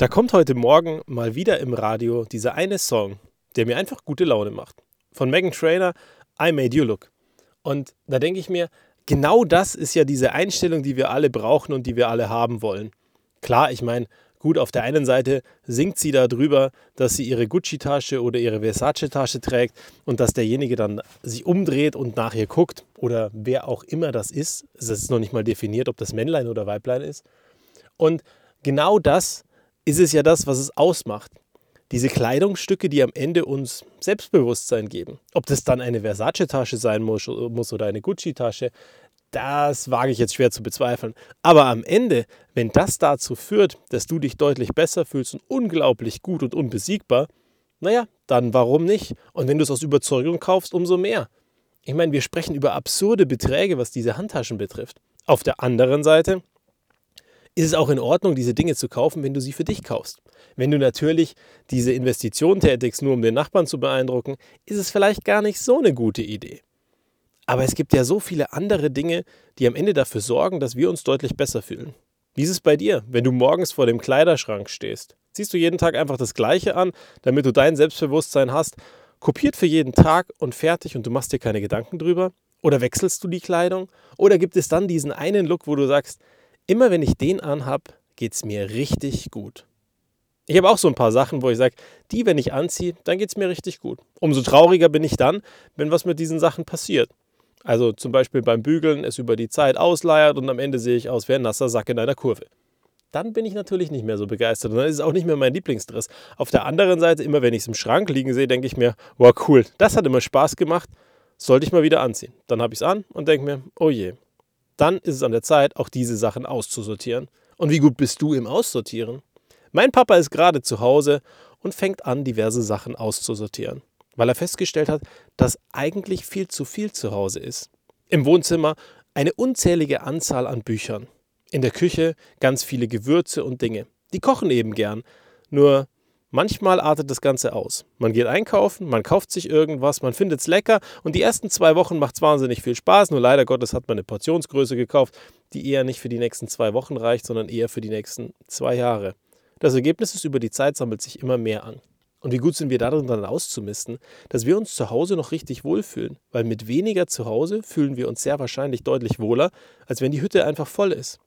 Da kommt heute Morgen mal wieder im Radio dieser eine Song, der mir einfach gute Laune macht. Von Megan Trainer, I Made You Look. Und da denke ich mir, genau das ist ja diese Einstellung, die wir alle brauchen und die wir alle haben wollen. Klar, ich meine, gut, auf der einen Seite singt sie darüber, dass sie ihre Gucci-Tasche oder ihre Versace-Tasche trägt und dass derjenige dann sich umdreht und nach ihr guckt oder wer auch immer das ist. Es ist noch nicht mal definiert, ob das Männlein oder Weiblein ist. Und genau das ist es ja das, was es ausmacht. Diese Kleidungsstücke, die am Ende uns Selbstbewusstsein geben. Ob das dann eine Versace-Tasche sein muss, muss oder eine Gucci-Tasche, das wage ich jetzt schwer zu bezweifeln. Aber am Ende, wenn das dazu führt, dass du dich deutlich besser fühlst und unglaublich gut und unbesiegbar, naja, dann warum nicht? Und wenn du es aus Überzeugung kaufst, umso mehr. Ich meine, wir sprechen über absurde Beträge, was diese Handtaschen betrifft. Auf der anderen Seite ist es auch in Ordnung, diese Dinge zu kaufen, wenn du sie für dich kaufst. Wenn du natürlich diese Investition tätigst, nur um den Nachbarn zu beeindrucken, ist es vielleicht gar nicht so eine gute Idee. Aber es gibt ja so viele andere Dinge, die am Ende dafür sorgen, dass wir uns deutlich besser fühlen. Wie ist es bei dir, wenn du morgens vor dem Kleiderschrank stehst? Ziehst du jeden Tag einfach das Gleiche an, damit du dein Selbstbewusstsein hast, kopiert für jeden Tag und fertig und du machst dir keine Gedanken drüber? Oder wechselst du die Kleidung? Oder gibt es dann diesen einen Look, wo du sagst, immer wenn ich den anhab, geht es mir richtig gut. Ich habe auch so ein paar Sachen, wo ich sage, die, wenn ich anziehe, dann geht es mir richtig gut. Umso trauriger bin ich dann, wenn was mit diesen Sachen passiert. Also zum Beispiel beim Bügeln es über die Zeit ausleiert und am Ende sehe ich aus wie ein nasser Sack in einer Kurve. Dann bin ich natürlich nicht mehr so begeistert und dann ist es auch nicht mehr mein Lieblingsdress. Auf der anderen Seite, immer wenn ich es im Schrank liegen sehe, denke ich mir, wow, cool, das hat immer Spaß gemacht, sollte ich mal wieder anziehen. Dann habe ich es an und denke mir, oh je, dann ist es an der Zeit, auch diese Sachen auszusortieren. Und wie gut bist du im Aussortieren? Mein Papa ist gerade zu Hause und fängt an, diverse Sachen auszusortieren, weil er festgestellt hat, dass eigentlich viel zu viel zu Hause ist. Im Wohnzimmer eine unzählige Anzahl an Büchern. In der Küche ganz viele Gewürze und Dinge. Die kochen eben gern. Nur Manchmal artet das Ganze aus. Man geht einkaufen, man kauft sich irgendwas, man findet es lecker und die ersten zwei Wochen macht es wahnsinnig viel Spaß. Nur leider Gottes hat man eine Portionsgröße gekauft, die eher nicht für die nächsten zwei Wochen reicht, sondern eher für die nächsten zwei Jahre. Das Ergebnis ist, über die Zeit sammelt sich immer mehr an. Und wie gut sind wir darin dann auszumisten, dass wir uns zu Hause noch richtig wohlfühlen. Weil mit weniger zu Hause fühlen wir uns sehr wahrscheinlich deutlich wohler, als wenn die Hütte einfach voll ist.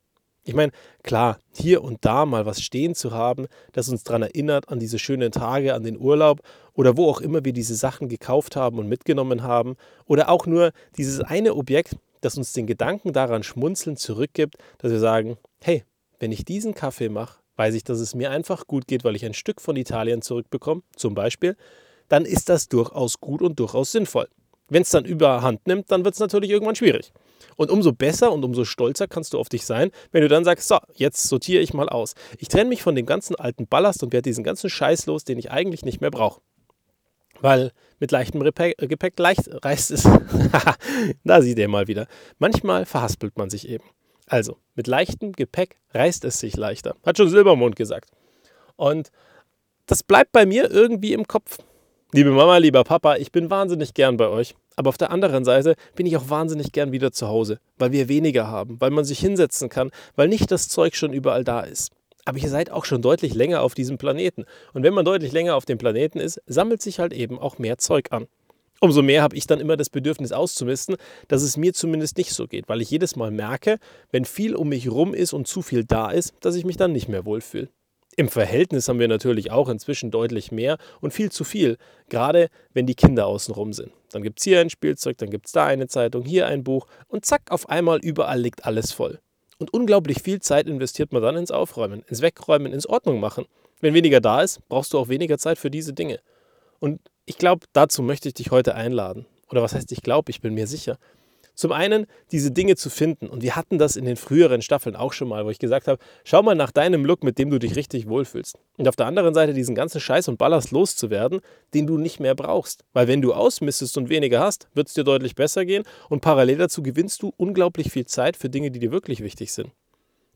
Ich meine, klar, hier und da mal was stehen zu haben, das uns daran erinnert an diese schönen Tage, an den Urlaub oder wo auch immer wir diese Sachen gekauft haben und mitgenommen haben. Oder auch nur dieses eine Objekt, das uns den Gedanken daran schmunzeln zurückgibt, dass wir sagen, hey, wenn ich diesen Kaffee mache, weiß ich, dass es mir einfach gut geht, weil ich ein Stück von Italien zurückbekomme, zum Beispiel, dann ist das durchaus gut und durchaus sinnvoll. Wenn es dann überhand nimmt, dann wird es natürlich irgendwann schwierig. Und umso besser und umso stolzer kannst du auf dich sein, wenn du dann sagst, so, jetzt sortiere ich mal aus. Ich trenne mich von dem ganzen alten Ballast und werde diesen ganzen Scheiß los, den ich eigentlich nicht mehr brauche. Weil mit leichtem Gepäck, äh, Gepäck leicht reißt es. da sieht ihr mal wieder. Manchmal verhaspelt man sich eben. Also, mit leichtem Gepäck reißt es sich leichter. Hat schon Silbermond gesagt. Und das bleibt bei mir irgendwie im Kopf. Liebe Mama, lieber Papa, ich bin wahnsinnig gern bei euch. Aber auf der anderen Seite bin ich auch wahnsinnig gern wieder zu Hause, weil wir weniger haben, weil man sich hinsetzen kann, weil nicht das Zeug schon überall da ist. Aber ihr seid auch schon deutlich länger auf diesem Planeten. Und wenn man deutlich länger auf dem Planeten ist, sammelt sich halt eben auch mehr Zeug an. Umso mehr habe ich dann immer das Bedürfnis auszumisten, dass es mir zumindest nicht so geht, weil ich jedes Mal merke, wenn viel um mich rum ist und zu viel da ist, dass ich mich dann nicht mehr wohlfühle. Im Verhältnis haben wir natürlich auch inzwischen deutlich mehr und viel zu viel, gerade wenn die Kinder außenrum sind. Dann gibt es hier ein Spielzeug, dann gibt es da eine Zeitung, hier ein Buch und zack, auf einmal überall liegt alles voll. Und unglaublich viel Zeit investiert man dann ins Aufräumen, ins Wegräumen, ins Ordnung machen. Wenn weniger da ist, brauchst du auch weniger Zeit für diese Dinge. Und ich glaube, dazu möchte ich dich heute einladen. Oder was heißt ich glaube, ich bin mir sicher. Zum einen diese Dinge zu finden. Und wir hatten das in den früheren Staffeln auch schon mal, wo ich gesagt habe, schau mal nach deinem Look, mit dem du dich richtig wohlfühlst. Und auf der anderen Seite diesen ganzen Scheiß und Ballast loszuwerden, den du nicht mehr brauchst. Weil wenn du ausmistest und weniger hast, wird es dir deutlich besser gehen und parallel dazu gewinnst du unglaublich viel Zeit für Dinge, die dir wirklich wichtig sind.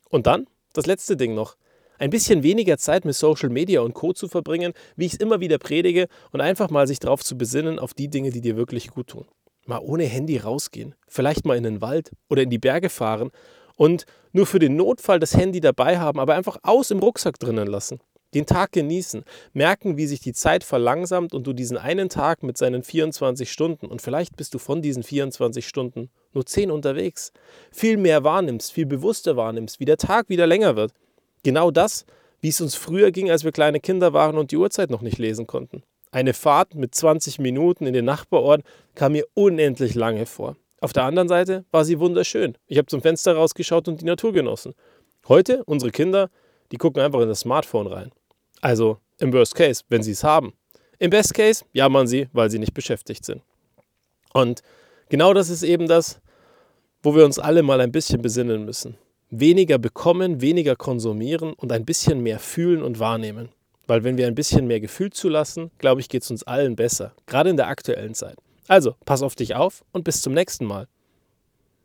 Und dann das letzte Ding noch. Ein bisschen weniger Zeit mit Social Media und Co. zu verbringen, wie ich es immer wieder predige, und einfach mal sich darauf zu besinnen, auf die Dinge, die dir wirklich gut tun mal ohne Handy rausgehen, vielleicht mal in den Wald oder in die Berge fahren und nur für den Notfall das Handy dabei haben, aber einfach aus im Rucksack drinnen lassen. Den Tag genießen, merken, wie sich die Zeit verlangsamt und du diesen einen Tag mit seinen 24 Stunden und vielleicht bist du von diesen 24 Stunden nur 10 unterwegs, viel mehr wahrnimmst, viel bewusster wahrnimmst, wie der Tag wieder länger wird. Genau das, wie es uns früher ging, als wir kleine Kinder waren und die Uhrzeit noch nicht lesen konnten. Eine Fahrt mit 20 Minuten in den Nachbarort kam mir unendlich lange vor. Auf der anderen Seite war sie wunderschön. Ich habe zum Fenster rausgeschaut und die Natur genossen. Heute, unsere Kinder, die gucken einfach in das Smartphone rein. Also im Worst Case, wenn sie es haben. Im Best Case jammern sie, weil sie nicht beschäftigt sind. Und genau das ist eben das, wo wir uns alle mal ein bisschen besinnen müssen. Weniger bekommen, weniger konsumieren und ein bisschen mehr fühlen und wahrnehmen. Weil wenn wir ein bisschen mehr Gefühl zulassen, glaube ich, geht es uns allen besser, gerade in der aktuellen Zeit. Also, pass auf dich auf und bis zum nächsten Mal.